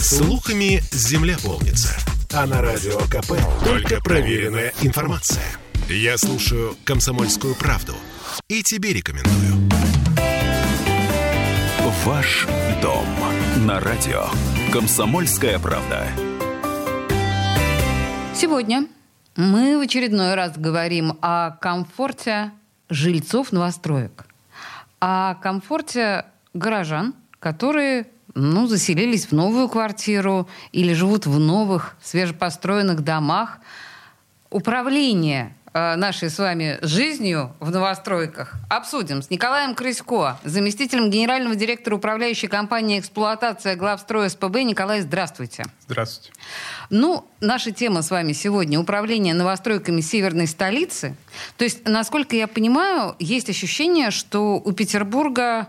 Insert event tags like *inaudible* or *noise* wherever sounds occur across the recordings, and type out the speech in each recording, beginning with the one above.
Слухами земля полнится. А на радио КП только проверенная информация. Я слушаю «Комсомольскую правду» и тебе рекомендую. Ваш дом на радио. Комсомольская правда. Сегодня мы в очередной раз говорим о комфорте жильцов новостроек, о комфорте горожан, которые ну, заселились в новую квартиру или живут в новых свежепостроенных домах. Управление э, нашей с вами жизнью в новостройках обсудим с Николаем Крысько, заместителем генерального директора управляющей компании «Эксплуатация главстроя СПБ». Николай, здравствуйте. Здравствуйте. Ну, наша тема с вами сегодня – управление новостройками северной столицы. То есть, насколько я понимаю, есть ощущение, что у Петербурга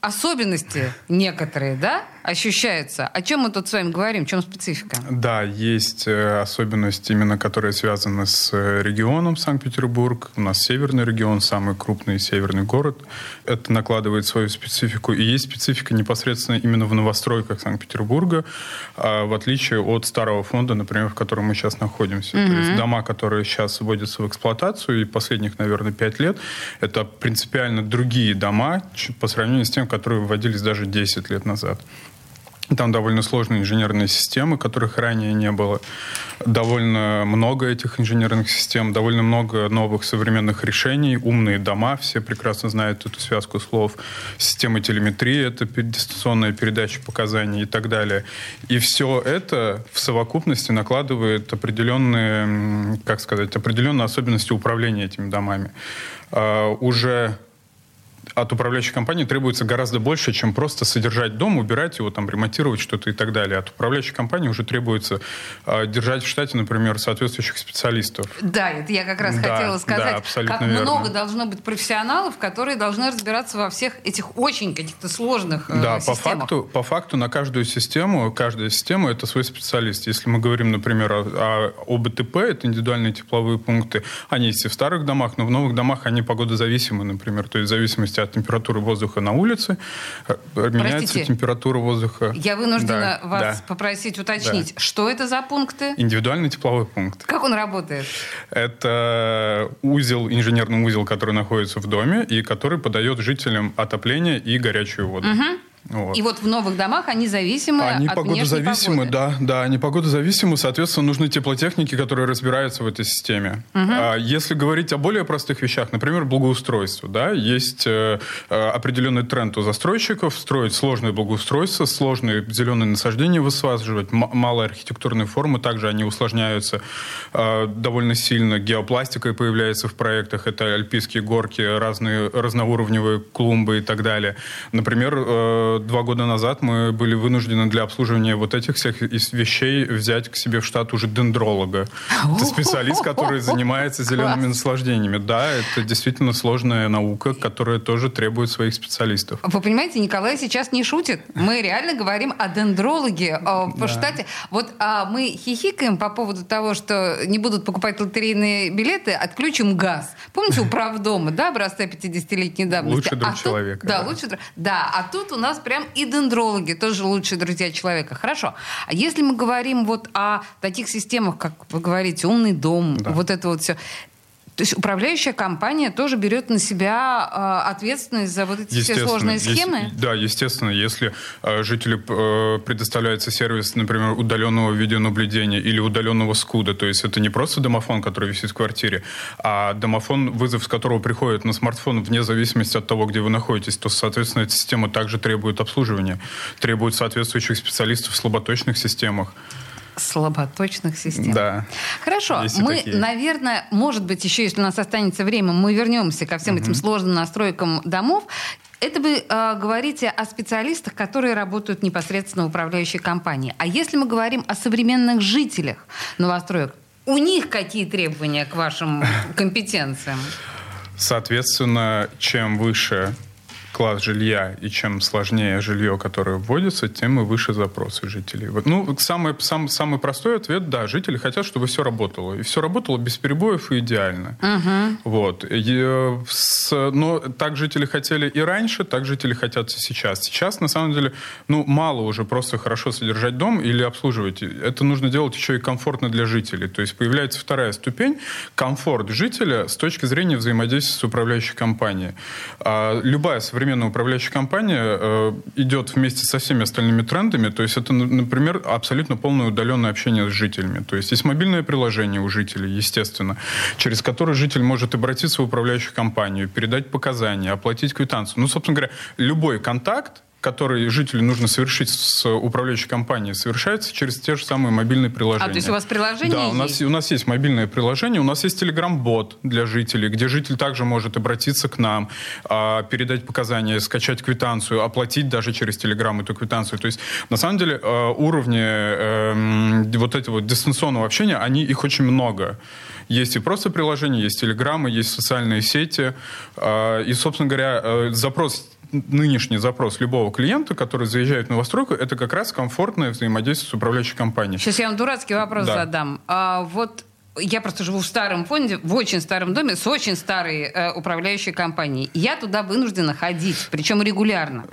особенности некоторые, да, ощущаются. О чем мы тут с вами говорим? В чем специфика? Да, есть э, особенности, именно которые связаны с э, регионом Санкт-Петербург. У нас северный регион, самый крупный северный город. Это накладывает свою специфику. И есть специфика непосредственно именно в новостройках Санкт-Петербурга, а, в отличие от старого фонда, например, в котором мы сейчас находимся. Mm-hmm. То есть дома, которые сейчас вводятся в эксплуатацию, и последних, наверное, пять лет, это принципиально другие дома по сравнению с тем, которые вводились даже 10 лет назад. Там довольно сложные инженерные системы, которых ранее не было. Довольно много этих инженерных систем, довольно много новых современных решений, умные дома, все прекрасно знают эту связку слов, системы телеметрии, это дистанционная передача показаний и так далее. И все это в совокупности накладывает определенные, как сказать, определенные особенности управления этими домами. Uh, уже от управляющей компании требуется гораздо больше, чем просто содержать дом, убирать его, там, ремонтировать что-то и так далее. От управляющей компании уже требуется э, держать в штате, например, соответствующих специалистов. Да, это я как раз да, хотела сказать, да, как верно. много должно быть профессионалов, которые должны разбираться во всех этих очень каких-то сложных э, да, системах. по факту, по факту на каждую систему, каждая система это свой специалист. Если мы говорим, например, о, о ОБТП, это индивидуальные тепловые пункты, они есть и в старых домах, но в новых домах они погодозависимы, например, то есть в зависимости от температуры воздуха на улице, э, меняется Простите, температура воздуха. Я вынуждена да, вас да, попросить уточнить, да. что это за пункты? Индивидуальный тепловой пункт. Как он работает? Это узел, инженерный узел, который находится в доме и который подает жителям отопление и горячую воду. Угу. Вот. И вот в новых домах они зависимы они от погодозависимы, погоды. да, да, они погодозависимы, соответственно, нужны теплотехники, которые разбираются в этой системе. Угу. А если говорить о более простых вещах, например, благоустройство, да, есть э, э определенный тренд у застройщиков строить сложные благоустройства, сложные зеленые насаждения высаживать, малые архитектурные формы, также они усложняются э, довольно сильно. Геопластикой появляется в проектах, это альпийские горки, разные разноуровневые клумбы и так далее. Например, э, два года назад мы были вынуждены для обслуживания вот этих всех вещей взять к себе в штат уже дендролога. Это специалист, который занимается зелеными наслаждениями. Да, это действительно сложная наука, которая тоже требует своих специалистов. Вы понимаете, Николай сейчас не шутит. Мы реально говорим о дендрологе в да. штате. Вот а, мы хихикаем по поводу того, что не будут покупать лотерейные билеты, отключим газ. Помните, у правдома, да, образца 50-летней давности? Лучший друг а человека. Тут, да, друг. Да, а тут у нас прям и дендрологи, тоже лучшие друзья человека. Хорошо. А если мы говорим вот о таких системах, как вы говорите, умный дом, да. вот это вот все, то есть управляющая компания тоже берет на себя э, ответственность за вот эти все сложные схемы? Есть, да, естественно. Если э, жителю э, предоставляется сервис, например, удаленного видеонаблюдения или удаленного скуда, то есть это не просто домофон, который висит в квартире, а домофон, вызов с которого приходит на смартфон вне зависимости от того, где вы находитесь, то, соответственно, эта система также требует обслуживания, требует соответствующих специалистов в слаботочных системах слаботочных систем. Да. Хорошо. Мы, такие. наверное, может быть, еще, если у нас останется время, мы вернемся ко всем угу. этим сложным настройкам домов. Это вы э, говорите о специалистах, которые работают непосредственно в управляющей компании. А если мы говорим о современных жителях новостроек, у них какие требования к вашим *laughs* компетенциям? Соответственно, чем выше класс жилья и чем сложнее жилье, которое вводится, тем и выше запросы жителей. Вот, ну, самый, самый, самый простой ответ, да, жители хотят, чтобы все работало. И все работало без перебоев и идеально. Угу. Вот. И, с, но так жители хотели и раньше, так жители хотят и сейчас. Сейчас, на самом деле, ну, мало уже просто хорошо содержать дом или обслуживать. Это нужно делать еще и комфортно для жителей. То есть появляется вторая ступень – комфорт жителя с точки зрения взаимодействия с управляющей компанией. А любая современная управляющая компания э, идет вместе со всеми остальными трендами. То есть это, например, абсолютно полное удаленное общение с жителями. То есть есть мобильное приложение у жителей, естественно, через которое житель может обратиться в управляющую компанию, передать показания, оплатить квитанцию. Ну, собственно говоря, любой контакт который жителю нужно совершить с управляющей компанией, совершается через те же самые мобильные приложения. А, то есть у вас приложение Да, у нас, есть? у нас есть мобильное приложение, у нас есть Telegram-бот для жителей, где житель также может обратиться к нам, а, передать показания, скачать квитанцию, оплатить даже через Telegram эту квитанцию. То есть, на самом деле, а, уровни эм, вот этого дистанционного общения, они, их очень много. Есть и просто приложения, есть телеграммы, есть социальные сети. А, и, собственно говоря, э, запрос нынешний запрос любого клиента, который заезжает в новостройку, это как раз комфортное взаимодействие с управляющей компанией. Сейчас я вам дурацкий вопрос да. задам. А, вот я просто живу в старом фонде, в очень старом доме с очень старой э, управляющей компанией. Я туда вынуждена ходить, причем регулярно.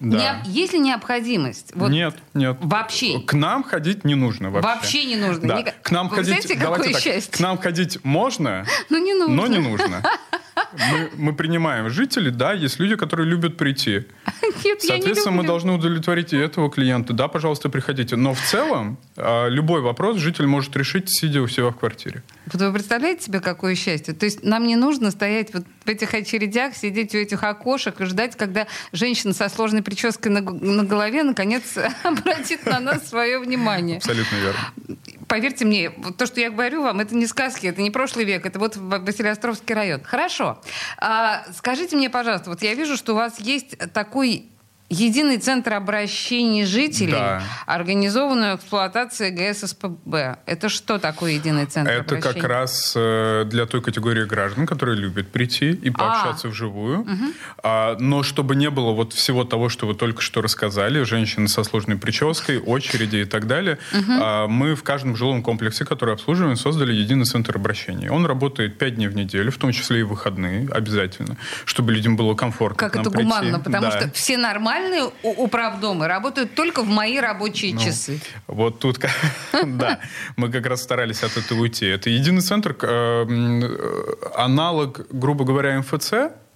Да. Не, есть ли необходимость? Вот нет, нет. Вообще? К нам ходить не нужно вообще. Вообще не нужно? Да. К нам Вы ходить, знаете, давайте так, счастье? к нам ходить можно, но не нужно. Но не нужно. *laughs* Мы, мы принимаем жителей, да, есть люди, которые любят прийти. *laughs* Нет, Соответственно, мы должны удовлетворить и этого клиента. Да, пожалуйста, приходите. Но в целом а, любой вопрос житель может решить, сидя у себя в квартире. Вот вы представляете себе, какое счастье? То есть нам не нужно стоять вот в этих очередях, сидеть у этих окошек и ждать, когда женщина со сложной прической на, на голове наконец *laughs* обратит на нас свое внимание. Абсолютно верно. Поверьте мне, то, что я говорю вам, это не сказки, это не прошлый век, это вот Василиостровский район. Хорошо. А, скажите мне, пожалуйста, вот я вижу, что у вас есть такой Единый центр обращений жителей, да. организованную эксплуатацию ГС СПБ. Это что такое единый центр Это обращений? как раз э, для той категории граждан, которые любят прийти и пообщаться а. вживую. Угу. А, но чтобы не было вот всего того, что вы только что рассказали, женщины со сложной прической, очереди и так далее, угу. а, мы в каждом жилом комплексе, который обслуживаем, создали единый центр обращений. Он работает 5 дней в неделю, в том числе и выходные обязательно, чтобы людям было комфортно Как это прийти. гуманно, потому да. что все нормально нормальные управдомы работают только в мои рабочие ну, часы. Вот тут, *laughs* да, мы как раз старались от этого уйти. Это единый центр, э, аналог, грубо говоря, МФЦ,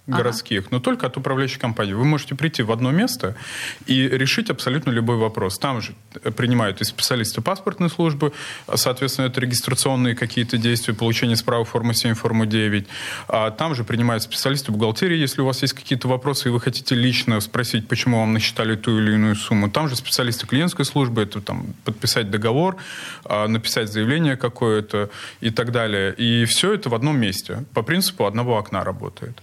городских, ага. но только от управляющей компании. Вы можете прийти в одно место и решить абсолютно любой вопрос. Там же принимают и специалисты паспортной службы, соответственно, это регистрационные какие-то действия, получение справок формы 7, формы 9. А там же принимают специалисты бухгалтерии, если у вас есть какие-то вопросы, и вы хотите лично спросить, почему вам насчитали ту или иную сумму. Там же специалисты клиентской службы, это там подписать договор, а, написать заявление какое-то и так далее. И все это в одном месте. По принципу одного окна работает.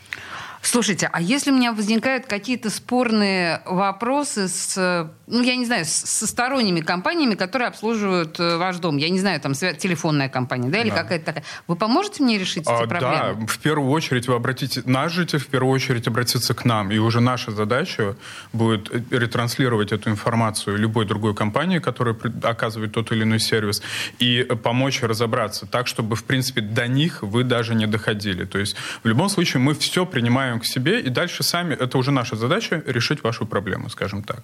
Слушайте, а если у меня возникают какие-то спорные вопросы с, ну, я не знаю, со сторонними компаниями, которые обслуживают э, ваш дом, я не знаю, там телефонная компания, да, или да. какая-то такая, вы поможете мне решить эти а, проблемы? Да, в первую очередь вы обратите, наш житель в первую очередь обратиться к нам, и уже наша задача будет ретранслировать эту информацию любой другой компании, которая оказывает тот или иной сервис, и помочь разобраться так, чтобы, в принципе, до них вы даже не доходили. То есть в любом случае мы все принимаем к себе, и дальше сами, это уже наша задача, решить вашу проблему, скажем так.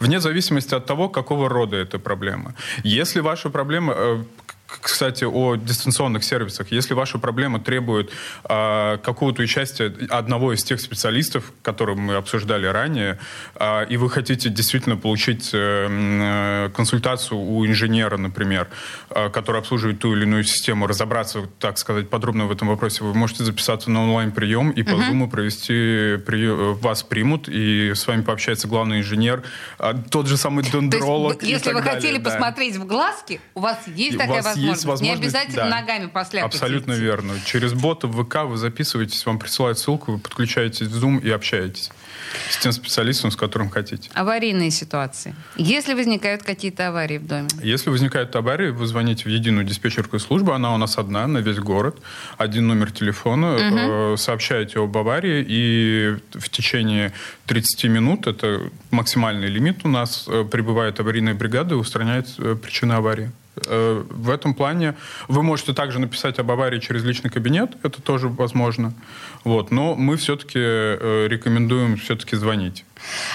Вне зависимости от того, какого рода эта проблема. Если ваша проблема, э, кстати, о дистанционных сервисах. Если ваша проблема требует э, какого-то участия одного из тех специалистов, которые мы обсуждали ранее, э, и вы хотите действительно получить э, э, консультацию у инженера, например, э, который обслуживает ту или иную систему, разобраться, так сказать, подробно в этом вопросе, вы можете записаться на онлайн-прием и по. Zoom провести, при, вас примут, и с вами пообщается главный инженер, э, тот же самый дендролог. То есть, если вы далее, хотели да. посмотреть в глазки, у вас есть такая возможность? Есть возможность... Не обязательно да, ногами посляпать. Абсолютно идти. верно. Через бота в ВК вы записываетесь, вам присылают ссылку, вы подключаетесь в Zoom и общаетесь с тем специалистом, с которым хотите. Аварийные ситуации. Если возникают какие-то аварии в доме? Если возникают аварии, вы звоните в единую диспетчерскую службу, она у нас одна на весь город, один номер телефона, угу. сообщаете об аварии, и в течение 30 минут, это максимальный лимит у нас, э, прибывает аварийная бригада и устраняет э, причины аварии. Э, в этом плане вы можете также написать об аварии через личный кабинет, это тоже возможно. Вот. Но мы все-таки э, рекомендуем все-таки звонить.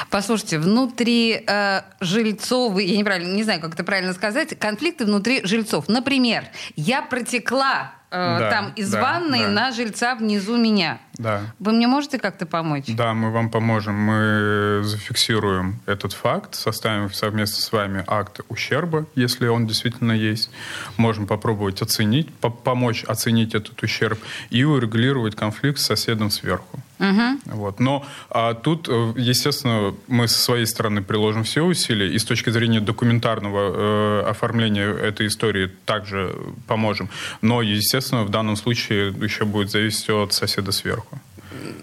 Послушайте, внутри э, жильцов, я неправильно, не знаю, как это правильно сказать, конфликты внутри жильцов. Например, я протекла да, там из да, ванной да. на жильца внизу меня. Да. Вы мне можете как-то помочь? Да, мы вам поможем. Мы зафиксируем этот факт, составим совместно с вами акт ущерба, если он действительно есть. Можем попробовать оценить, по помочь оценить этот ущерб и урегулировать конфликт с соседом сверху. Угу. Вот. Но а, тут, э, естественно, мы со своей стороны приложим все усилия и с точки зрения документарного э, оформления этой истории также поможем. Но, естественно, в данном случае еще будет зависеть от соседа сверху.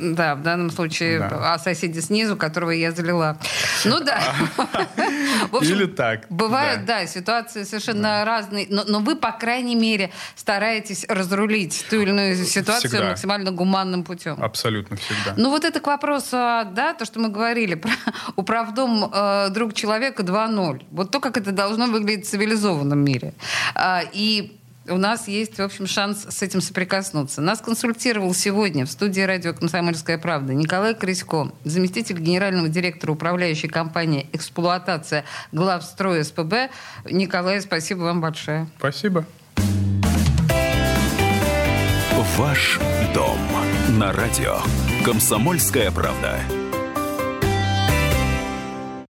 Да, в данном случае да. о соседе снизу, которого я залила. Ну да. *laughs* Или так. Бывают, да, ситуации совершенно разные. Но вы, по крайней мере, стараетесь разрулить ту или иную ситуацию максимально гуманным путем. Абсолютно всегда. Ну вот это к вопросу, да, то, что мы говорили про управдом э, друг человека 2.0. Вот то, как это должно выглядеть в цивилизованном мире. А, и у нас есть, в общем, шанс с этим соприкоснуться. Нас консультировал сегодня в студии радио «Комсомольская правда» Николай Крысько, заместитель генерального директора управляющей компании «Эксплуатация главстрой СПБ». Николай, спасибо вам большое. Спасибо. Ваш дом на радио «Комсомольская правда».